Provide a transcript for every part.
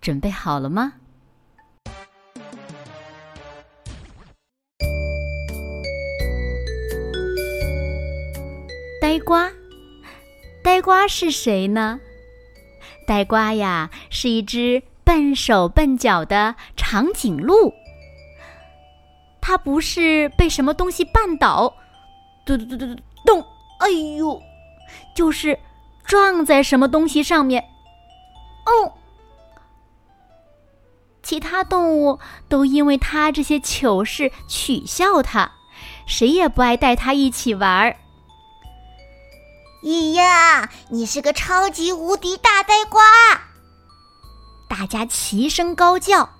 准备好了吗？呆瓜，呆瓜是谁呢？呆瓜呀，是一只笨手笨脚的长颈鹿。它不是被什么东西绊倒，咚咚咚咚咚，哎呦，就是撞在什么东西上面。哦，其他动物都因为他这些糗事取笑他，谁也不爱带他一起玩儿。咿呀，你是个超级无敌大呆瓜！大家齐声高叫，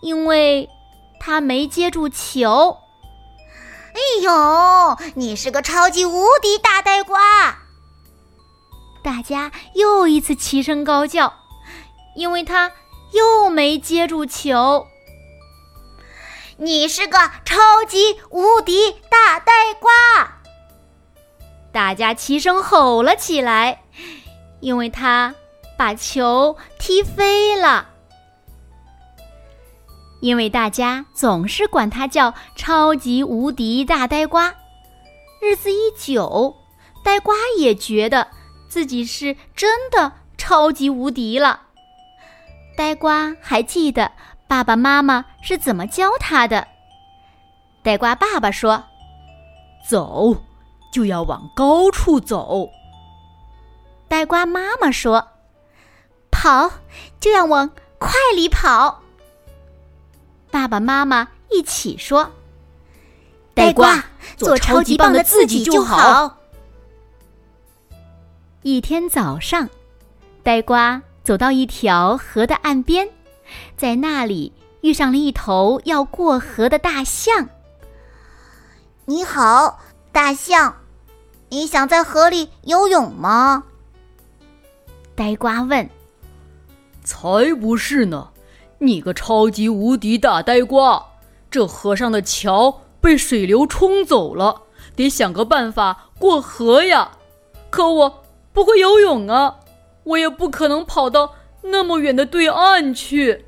因为他没接住球。哎呦，你是个超级无敌大呆瓜！大家又一次齐声高叫。因为他又没接住球，你是个超级无敌大呆瓜！大家齐声吼了起来，因为他把球踢飞了。因为大家总是管他叫超级无敌大呆瓜，日子一久，呆瓜也觉得自己是真的超级无敌了。呆瓜还记得爸爸妈妈是怎么教他的。呆瓜爸爸说：“走，就要往高处走。”呆瓜妈妈说：“跑，就要往快里跑。”爸爸妈妈一起说：“呆瓜，做超级棒的自己就好。”一天早上，呆瓜。走到一条河的岸边，在那里遇上了一头要过河的大象。你好，大象，你想在河里游泳吗？呆瓜问。才不是呢！你个超级无敌大呆瓜，这河上的桥被水流冲走了，得想个办法过河呀。可我不会游泳啊。我也不可能跑到那么远的对岸去。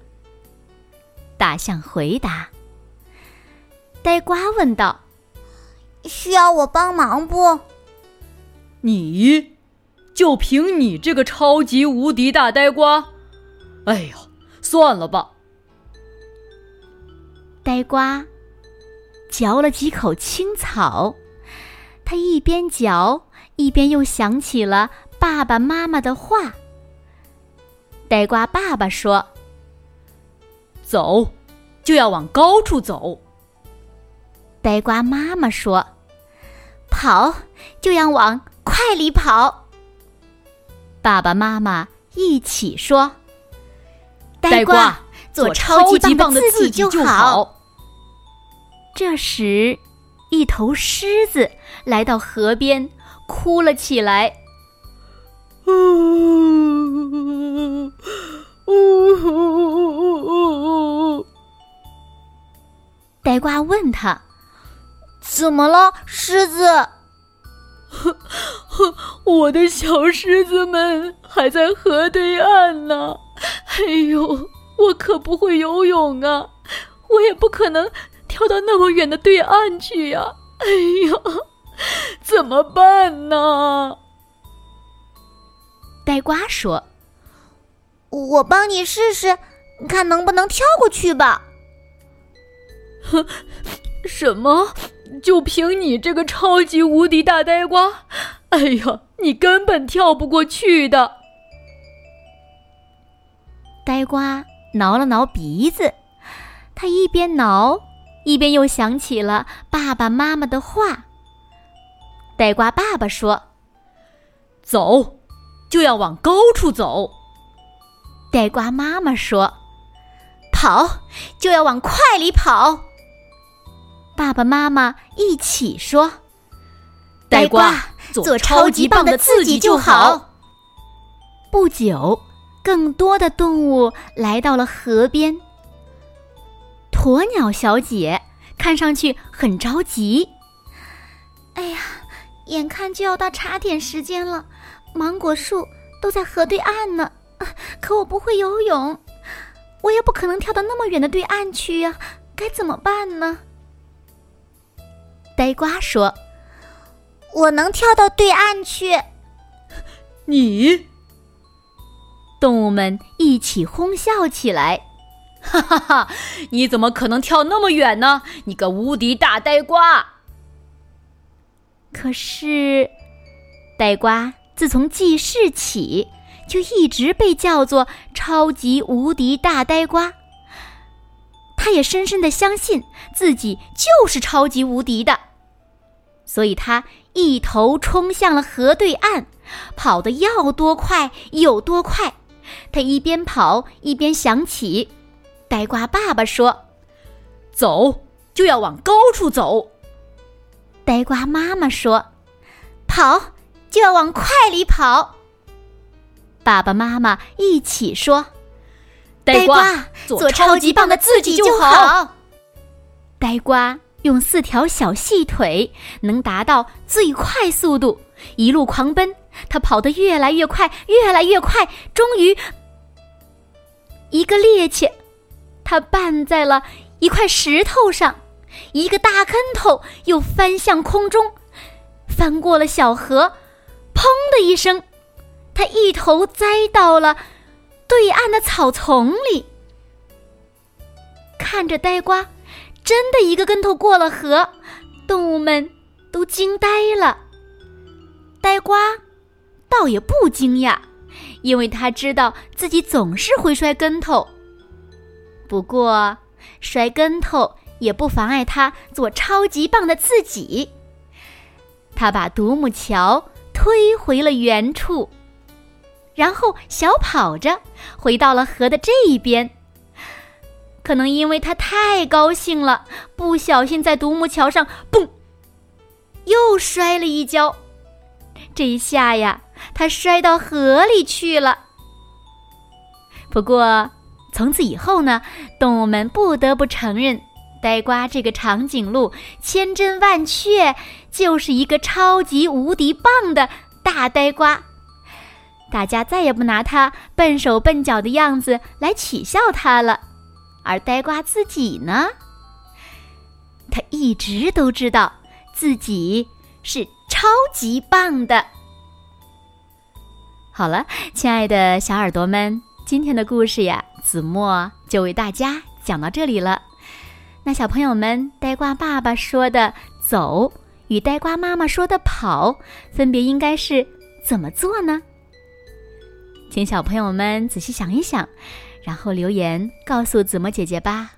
大象回答。呆瓜问道：“需要我帮忙不？”你，就凭你这个超级无敌大呆瓜？哎呀，算了吧。呆瓜嚼了几口青草，他一边嚼一边又想起了。爸爸妈妈的话。呆瓜爸爸说：“走，就要往高处走。”呆瓜妈妈说：“跑，就要往快里跑。”爸爸妈妈一起说：“呆瓜，做超级棒的自己就好。”这时，一头狮子来到河边，哭了起来。呜呜！呆瓜问他：“怎么了，狮子？”“ 我的小狮子们还在河对岸呢。哎呦，我可不会游泳啊，我也不可能跳到那么远的对岸去呀。哎呀，怎么办呢？”呆瓜说：“我帮你试试，看能不能跳过去吧。”“哼，什么？就凭你这个超级无敌大呆瓜？哎呀，你根本跳不过去的！”呆瓜挠了挠鼻子，他一边挠，一边又想起了爸爸妈妈的话。呆瓜爸爸说：“走。”就要往高处走。呆瓜妈妈说：“跑就要往快里跑。爸爸妈妈一起说：“呆瓜，做超级棒的自己就好。”不久，更多的动物来到了河边。鸵鸟小姐看上去很着急。哎呀，眼看就要到茶点时间了，芒果树都在河对岸呢。可我不会游泳，我也不可能跳到那么远的对岸去呀，该怎么办呢？呆瓜说：“我能跳到对岸去。”你。动物们一起哄笑起来，哈哈哈！你怎么可能跳那么远呢？你个无敌大呆瓜！可是，呆瓜自从记事起，就一直被叫做超级无敌大呆瓜。他也深深的相信自己就是超级无敌的，所以他一头冲向了河对岸，跑得要多快有多快。他一边跑一边想起，呆瓜爸爸说：“走就要往高处走。”呆瓜妈妈说：“跑就要往快里跑。”爸爸妈妈一起说：“呆瓜，做超级棒的自己就好。”呆瓜用四条小细腿能达到最快速度，一路狂奔。他跑得越来越快，越来越快，终于，一个趔趄，他绊在了一块石头上，一个大跟头又翻向空中，翻过了小河，砰的一声，他一头栽到了对岸的草丛里。看着呆瓜，真的一个跟头过了河，动物们都惊呆了。呆瓜。倒也不惊讶，因为他知道自己总是会摔跟头。不过，摔跟头也不妨碍他做超级棒的自己。他把独木桥推回了原处，然后小跑着回到了河的这一边。可能因为他太高兴了，不小心在独木桥上“嘣”又摔了一跤。这一下呀！他摔到河里去了。不过，从此以后呢，动物们不得不承认，呆瓜这个长颈鹿千真万确就是一个超级无敌棒的大呆瓜。大家再也不拿他笨手笨脚的样子来取笑他了。而呆瓜自己呢，他一直都知道自己是超级棒的。好了，亲爱的小耳朵们，今天的故事呀，子墨就为大家讲到这里了。那小朋友们，呆瓜爸爸说的“走”与呆瓜妈妈说的“跑”，分别应该是怎么做呢？请小朋友们仔细想一想，然后留言告诉子墨姐姐吧。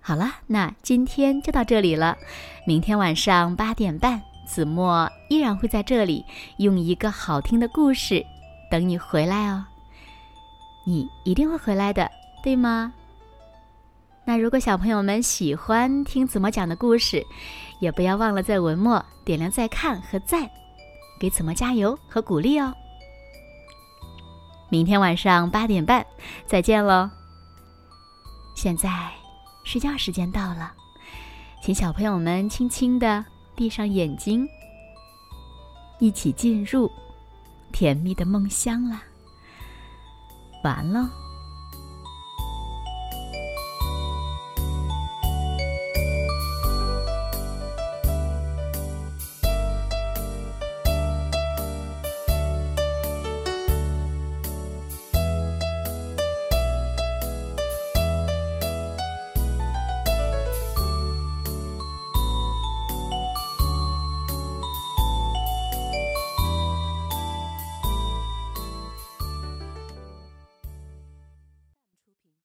好了，那今天就到这里了，明天晚上八点半。子墨依然会在这里用一个好听的故事等你回来哦。你一定会回来的，对吗？那如果小朋友们喜欢听子墨讲的故事，也不要忘了在文末点亮再看和赞，给子墨加油和鼓励哦。明天晚上八点半再见喽。现在睡觉时间到了，请小朋友们轻轻的。闭上眼睛，一起进入甜蜜的梦乡啦！完了。